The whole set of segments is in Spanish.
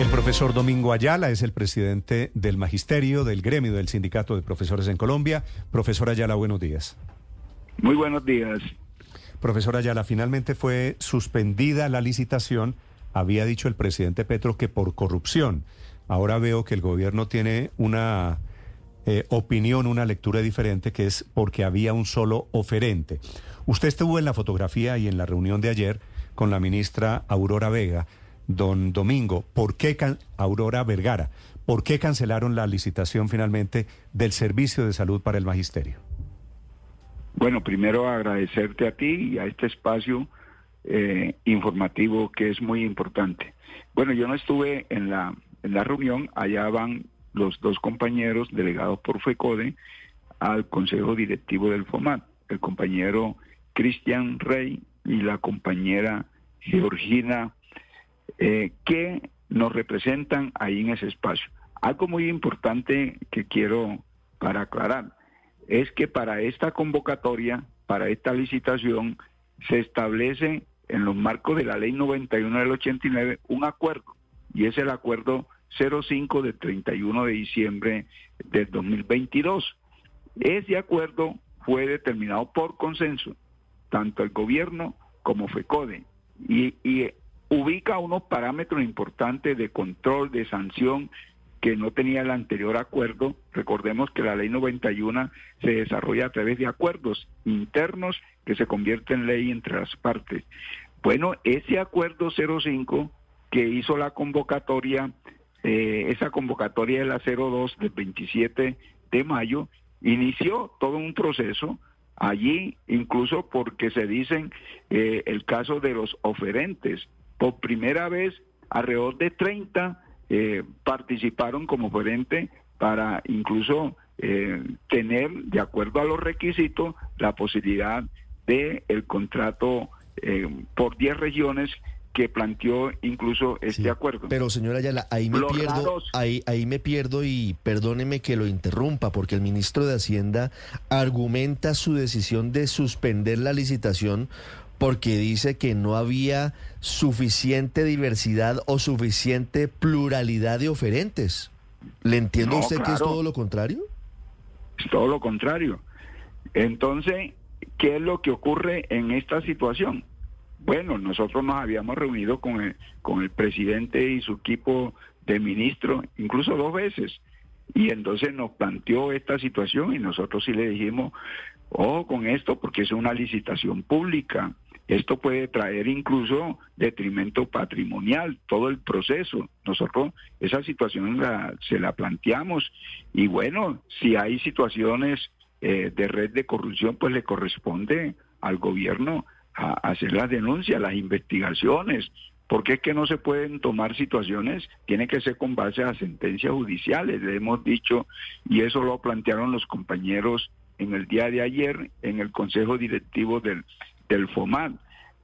El profesor Domingo Ayala es el presidente del magisterio del gremio del sindicato de profesores en Colombia. Profesor Ayala, buenos días. Muy buenos días. Profesor Ayala, finalmente fue suspendida la licitación. Había dicho el presidente Petro que por corrupción. Ahora veo que el gobierno tiene una eh, opinión, una lectura diferente, que es porque había un solo oferente. Usted estuvo en la fotografía y en la reunión de ayer con la ministra Aurora Vega. Don Domingo, ¿por qué Aurora Vergara? ¿Por qué cancelaron la licitación finalmente del servicio de salud para el magisterio? Bueno, primero agradecerte a ti y a este espacio eh, informativo que es muy importante. Bueno, yo no estuve en la, en la reunión, allá van los dos compañeros delegados por FECODE al Consejo Directivo del FOMAT, el compañero Cristian Rey y la compañera Georgina eh, que nos representan ahí en ese espacio. Algo muy importante que quiero para aclarar es que para esta convocatoria, para esta licitación, se establece en los marcos de la ley 91 del 89 un acuerdo y es el acuerdo 05 del 31 de diciembre del 2022. Ese acuerdo fue determinado por consenso, tanto el gobierno como FECODE, y, y ubica unos parámetros importantes de control, de sanción que no tenía el anterior acuerdo. Recordemos que la ley 91 se desarrolla a través de acuerdos internos que se convierten en ley entre las partes. Bueno, ese acuerdo 05 que hizo la convocatoria, eh, esa convocatoria de la 02 del 27 de mayo, inició todo un proceso allí, incluso porque se dicen eh, el caso de los oferentes, por primera vez, alrededor de 30 eh, participaron como oferente para incluso eh, tener, de acuerdo a los requisitos, la posibilidad de el contrato eh, por 10 regiones que planteó incluso este acuerdo. Pero señora Ayala, ahí me pierdo, ahí, ahí me pierdo y perdóneme que lo interrumpa, porque el ministro de Hacienda argumenta su decisión de suspender la licitación porque dice que no había suficiente diversidad o suficiente pluralidad de oferentes. ¿Le entiende usted que es todo lo contrario? Es todo lo contrario. Entonces, ¿qué es lo que ocurre en esta situación? Bueno, nosotros nos habíamos reunido con el, con el presidente y su equipo de ministros, incluso dos veces, y entonces nos planteó esta situación y nosotros sí le dijimos, ojo con esto porque es una licitación pública, esto puede traer incluso detrimento patrimonial, todo el proceso. Nosotros esa situación se la planteamos y bueno, si hay situaciones eh, de red de corrupción, pues le corresponde al gobierno hacer las denuncias, las investigaciones, porque es que no se pueden tomar situaciones, tiene que ser con base a sentencias judiciales, le hemos dicho, y eso lo plantearon los compañeros en el día de ayer en el Consejo Directivo del, del FOMAD,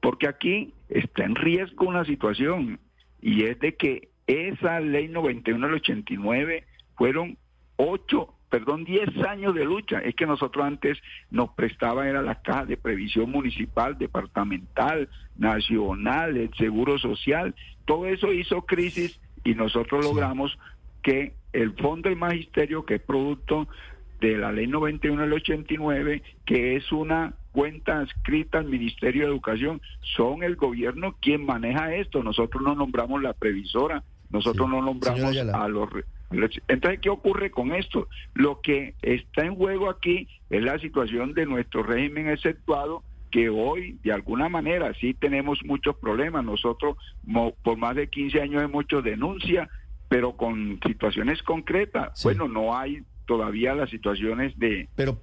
porque aquí está en riesgo una situación y es de que esa ley 91 del 89 fueron ocho, perdón, diez años de lucha. Es que nosotros antes nos prestaban, era la caja de previsión municipal, departamental, nacional, el seguro social. Todo eso hizo crisis y nosotros logramos que el Fondo del Magisterio, que es producto de la ley 91 del 89, que es una cuenta adscrita al Ministerio de Educación, son el gobierno quien maneja esto. Nosotros no nombramos la previsora, nosotros no nombramos a los... Entonces, ¿qué ocurre con esto? Lo que está en juego aquí es la situación de nuestro régimen exceptuado que hoy de alguna manera sí tenemos muchos problemas. Nosotros por más de 15 años hemos hecho denuncia, pero con situaciones concretas. Bueno, no hay todavía las situaciones de, pero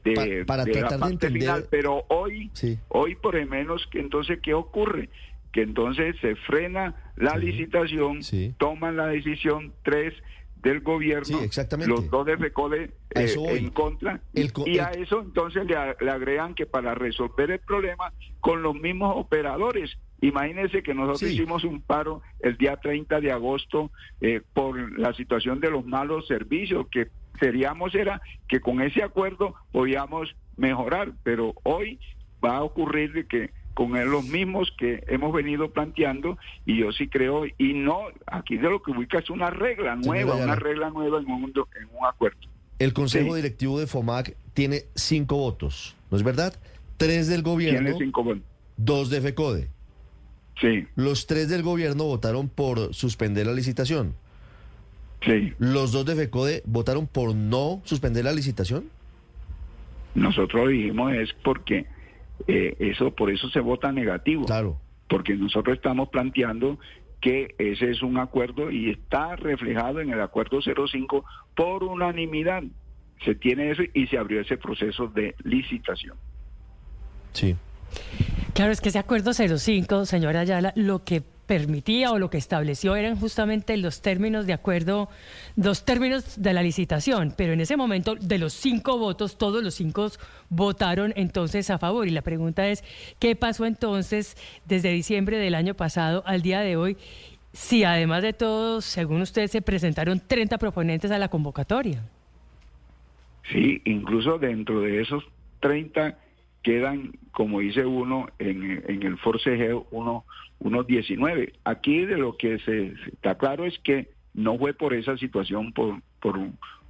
para tratar de entender... pero hoy, hoy por lo menos, que entonces, ¿qué ocurre? Que entonces se frena la licitación, toman la decisión tres del gobierno, los dos de FECODE eh, en contra, y a eso entonces le, agregan que para resolver el problema con los mismos operadores, Imagínense que nosotros hicimos un paro el día 30 de agosto eh, por la situación de los malos servicios que seríamos era que con ese acuerdo podíamos mejorar, pero hoy va a ocurrir que con los mismos que hemos venido planteando y yo sí creo, y no, aquí de lo que ubica es una regla nueva, una regla nueva en un, en un acuerdo. El Consejo Directivo de FOMAC tiene cinco votos, ¿no es verdad? Tres del gobierno, tiene cinco votos. dos de FECODE. Sí. Los tres del gobierno votaron por suspender la licitación. Sí. ¿Los dos de FECODE votaron por no suspender la licitación? Nosotros dijimos es porque eh, eso por eso se vota negativo. Claro. Porque nosotros estamos planteando que ese es un acuerdo y está reflejado en el acuerdo 05 por unanimidad. Se tiene eso y se abrió ese proceso de licitación. Sí. Claro, es que ese acuerdo 05, señora Ayala, lo que permitía o lo que estableció eran justamente los términos de acuerdo, dos términos de la licitación, pero en ese momento de los cinco votos, todos los cinco votaron entonces a favor. Y la pregunta es, ¿qué pasó entonces desde diciembre del año pasado al día de hoy? Si además de todo, según usted, se presentaron 30 proponentes a la convocatoria. Sí, incluso dentro de esos 30 quedan, como dice uno, en, en el forcejeo, uno unos 19. Aquí de lo que se está claro es que no fue por esa situación, por, por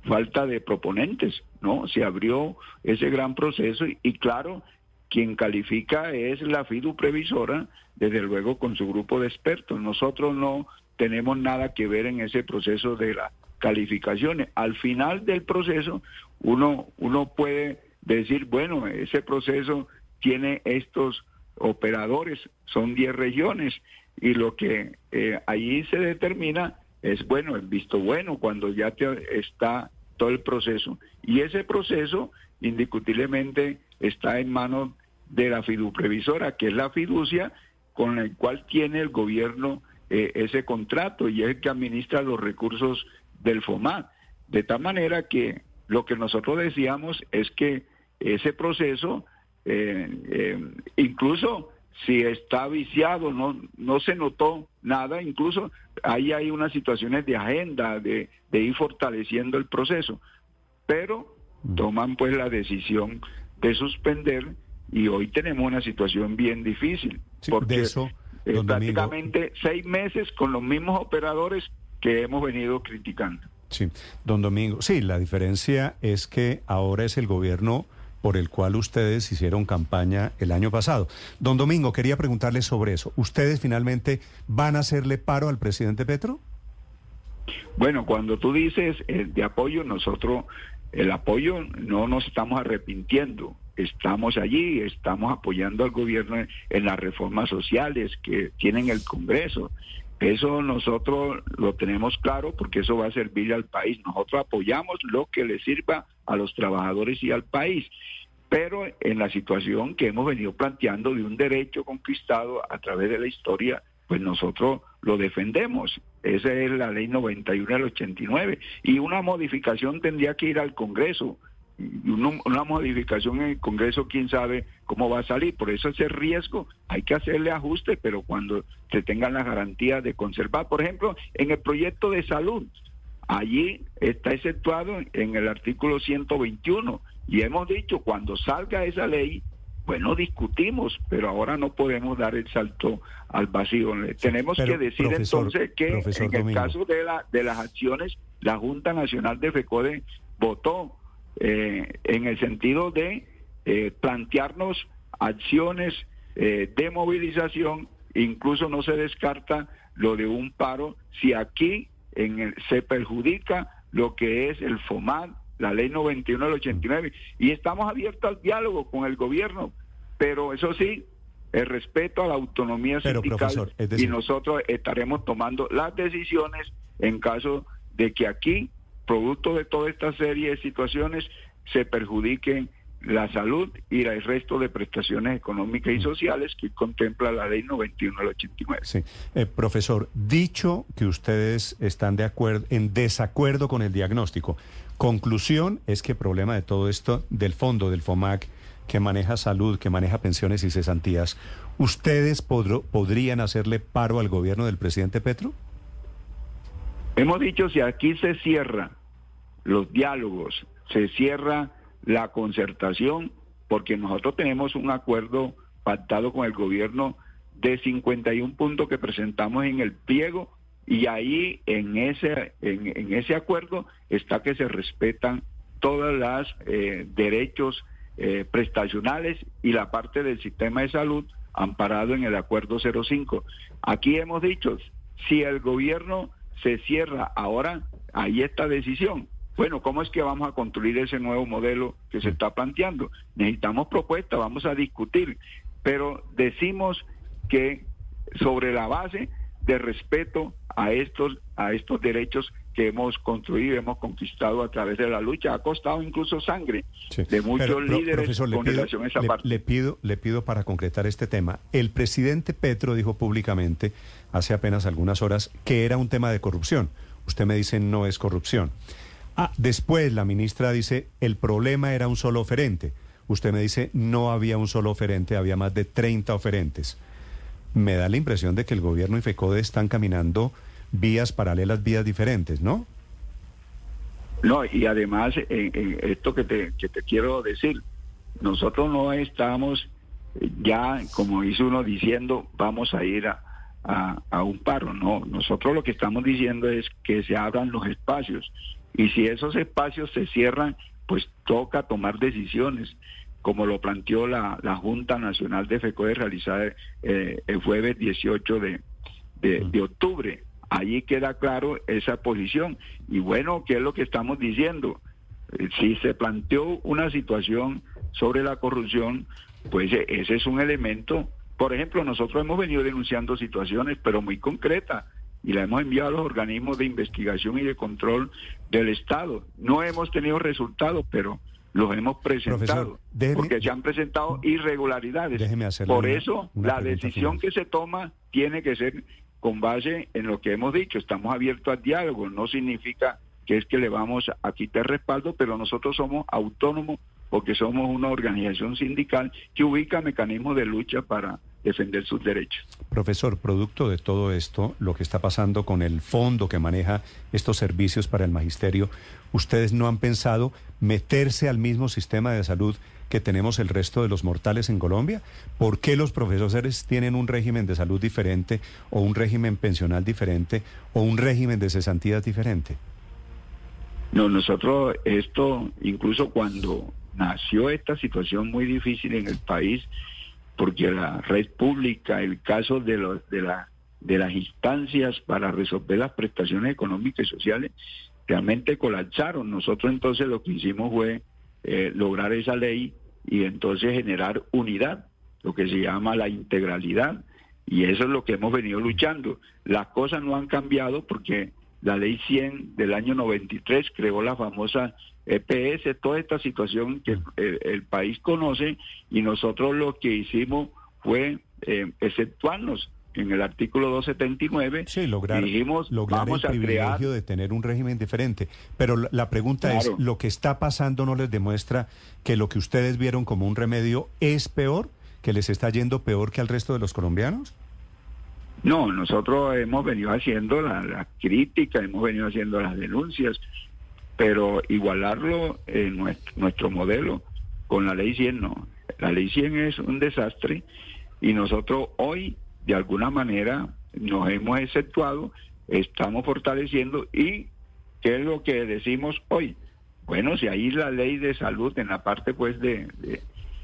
falta de proponentes, ¿no? Se abrió ese gran proceso y, claro, quien califica es la FIDU previsora, desde luego con su grupo de expertos. Nosotros no tenemos nada que ver en ese proceso de las calificaciones. Al final del proceso, uno, uno puede decir, bueno, ese proceso tiene estos operadores, son 10 regiones y lo que eh, allí se determina es bueno, el visto bueno cuando ya te está todo el proceso. Y ese proceso indiscutiblemente está en manos de la fiduprevisora, que es la fiducia con la cual tiene el gobierno eh, ese contrato y es el que administra los recursos del FOMAT. De tal manera que lo que nosotros decíamos es que ese proceso eh, eh, incluso si está viciado, no, no se notó nada, incluso ahí hay unas situaciones de agenda, de, ir fortaleciendo el proceso, pero mm. toman pues la decisión de suspender y hoy tenemos una situación bien difícil, porque eso, prácticamente seis meses con los mismos operadores que hemos venido criticando. Sí, don Domingo, sí, la diferencia es que ahora es el gobierno por el cual ustedes hicieron campaña el año pasado. Don Domingo, quería preguntarle sobre eso. ¿Ustedes finalmente van a hacerle paro al presidente Petro? Bueno, cuando tú dices eh, de apoyo, nosotros el apoyo no nos estamos arrepintiendo. Estamos allí, estamos apoyando al gobierno en, las reformas sociales que tienen el Congreso. Eso nosotros lo tenemos claro porque eso va a servir al país. Nosotros apoyamos lo que le sirva a los trabajadores y al país. Pero en la situación que hemos venido planteando de un derecho conquistado a través de la historia, pues nosotros lo defendemos. Esa es la ley 91 del 89. Y una modificación tendría que ir al Congreso. Una, modificación en el Congreso, quién sabe cómo va a salir. Por eso ese riesgo hay que hacerle ajuste, pero cuando se tengan las garantías de conservar. Por ejemplo, en el proyecto de salud, Allí está exceptuado en el artículo 121 y hemos dicho cuando salga esa ley, bueno, discutimos, pero ahora no podemos dar el salto al vacío. Tenemos que decir entonces que en el caso de, la, de las acciones, la Junta Nacional de FECODE votó eh, en el sentido de eh, plantearnos acciones eh, de movilización, incluso no se descarta lo de un paro, si aquí en el, se perjudica lo que es el FOMAT, la ley 91 del 89, y estamos abiertos al diálogo con el gobierno, pero eso sí, el respeto a la autonomía sindical y nosotros estaremos tomando las decisiones en caso de que aquí, producto de toda esta serie de situaciones, se perjudiquen la salud y el resto de prestaciones económicas y sociales que contempla la ley 91 del 89. Sí. Eh, profesor, dicho que ustedes están de acuerdo, en desacuerdo con el diagnóstico, conclusión es que el problema de todo esto del fondo del FOMAC que maneja salud, que maneja pensiones y cesantías, ¿ustedes podrían hacerle paro al gobierno del presidente Petro? Hemos dicho si aquí se cierra los diálogos, se cierra la concertación, porque nosotros tenemos un acuerdo pactado con el gobierno de 51 puntos que presentamos en el pliego y ahí en ese, en, ese acuerdo está que se respetan todos los eh, derechos eh, prestacionales y la parte del sistema de salud amparado en el acuerdo 05. Aquí hemos dicho, si el gobierno se cierra ahora, ahí esta decisión. Bueno, ¿cómo es que vamos a construir ese nuevo modelo que se está planteando? Necesitamos propuestas, vamos a discutir, pero decimos que sobre la base de respeto a estos, a estos derechos que hemos construido, hemos conquistado a través de la lucha. Ha costado incluso sangre de muchos líderes con relación a esa parte. Le pido, le pido para concretar este tema. El presidente Petro dijo públicamente hace apenas algunas horas que era un tema de corrupción. Usted me dice no es corrupción. Ah, después la ministra dice el problema era un solo oferente. Usted me dice no había un solo oferente, había más de 30 oferentes me da la impresión de que el gobierno y FECODE están caminando vías paralelas, vías diferentes, ¿no? No, y además, esto que te, que te quiero decir, nosotros no estamos ya, como dice uno, diciendo vamos a ir a, a, un paro, no, nosotros lo que estamos diciendo es que se abran los espacios y si esos espacios se cierran, pues toca tomar decisiones como lo planteó la, Junta Nacional de FECODE realizada eh, el jueves 18 de, de, octubre. Allí queda claro esa posición. Y bueno, ¿qué es lo que estamos diciendo? Eh, si se planteó una situación sobre la corrupción, pues eh, ese es un elemento. Por ejemplo, nosotros hemos venido denunciando situaciones, pero muy concretas, y la hemos enviado a los organismos de investigación y de control del Estado. No hemos tenido resultados, pero los hemos presentado, porque se han presentado irregularidades. Por eso la decisión que se toma tiene que ser con base en lo que hemos dicho. Estamos abiertos al diálogo, no significa que es que le vamos a quitar respaldo, pero nosotros somos autónomos porque somos una organización sindical que ubica mecanismos de lucha para defender sus derechos. Profesor, producto de todo esto, lo que está pasando con el fondo que maneja estos servicios para el magisterio, ¿ustedes no han pensado meterse al mismo sistema de salud que tenemos el resto de los mortales en Colombia? ¿Por qué los profesores tienen un régimen de salud diferente o un régimen pensional diferente o un régimen de cesantías diferente? No, nosotros esto, incluso cuando nació esta situación muy difícil en el país, porque la red pública, el caso de, los, de, la, de las instancias para resolver las prestaciones económicas y sociales, realmente colapsaron. Nosotros entonces lo que hicimos fue eh, lograr esa ley y entonces generar unidad, lo que se llama la integralidad. Y eso es lo que hemos venido luchando. Las cosas no han cambiado porque la ley 100 del año 93 creó la famosa EPS, toda esta situación que el, país conoce y nosotros lo que hicimos fue eh, exceptuarnos en el artículo 279 sí, lograr, dijimos lograr vamos el privilegio de tener un régimen diferente. Pero la, pregunta es, ¿lo que está pasando no les demuestra que lo que ustedes vieron como un remedio es peor, que les está yendo peor que al resto de los colombianos? No, nosotros hemos venido haciendo la, la crítica, hemos venido haciendo las denuncias, pero igualarlo en nuestro, modelo con la ley 100 no. La ley 100 es un desastre y nosotros hoy de alguna manera nos hemos exceptuado, estamos fortaleciendo y ¿qué es lo que decimos hoy? Bueno, si ahí la ley de salud en la parte pues de,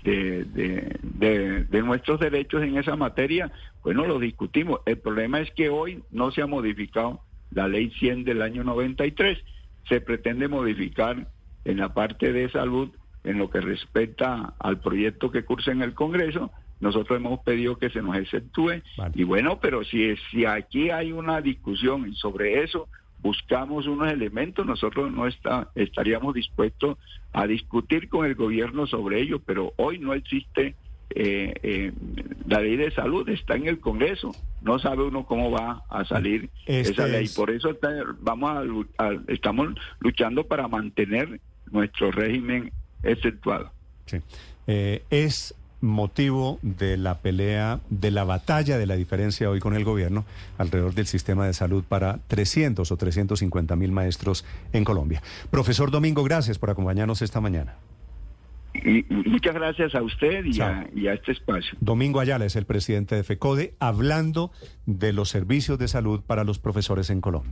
de, de, de, nuestros derechos en esa materia, bueno, lo discutimos. El problema es que hoy no se ha modificado la ley 100 del año 93 se pretende modificar en la parte de salud en lo que respecta al proyecto que cursa en el Congreso. Nosotros hemos pedido que se nos exceptúe. Y bueno, pero si, si aquí hay una discusión sobre eso, buscamos unos elementos, nosotros no está, estaríamos dispuestos a discutir con el gobierno sobre ello, pero hoy no existe eh, eh, la ley de salud está en el Congreso. No sabe uno cómo va a salir este esa ley. Por eso vamos a, estamos luchando para mantener nuestro régimen exceptuado. Eh, es motivo de la pelea, de la batalla de la diferencia hoy con el gobierno alrededor del sistema de salud para 300 o 350 mil maestros en Colombia. Profesor Domingo, gracias por acompañarnos esta mañana. Y, muchas gracias a usted y a, y a, este espacio. Domingo Ayala es el presidente de FECODE hablando de los servicios de salud para los profesores en Colombia.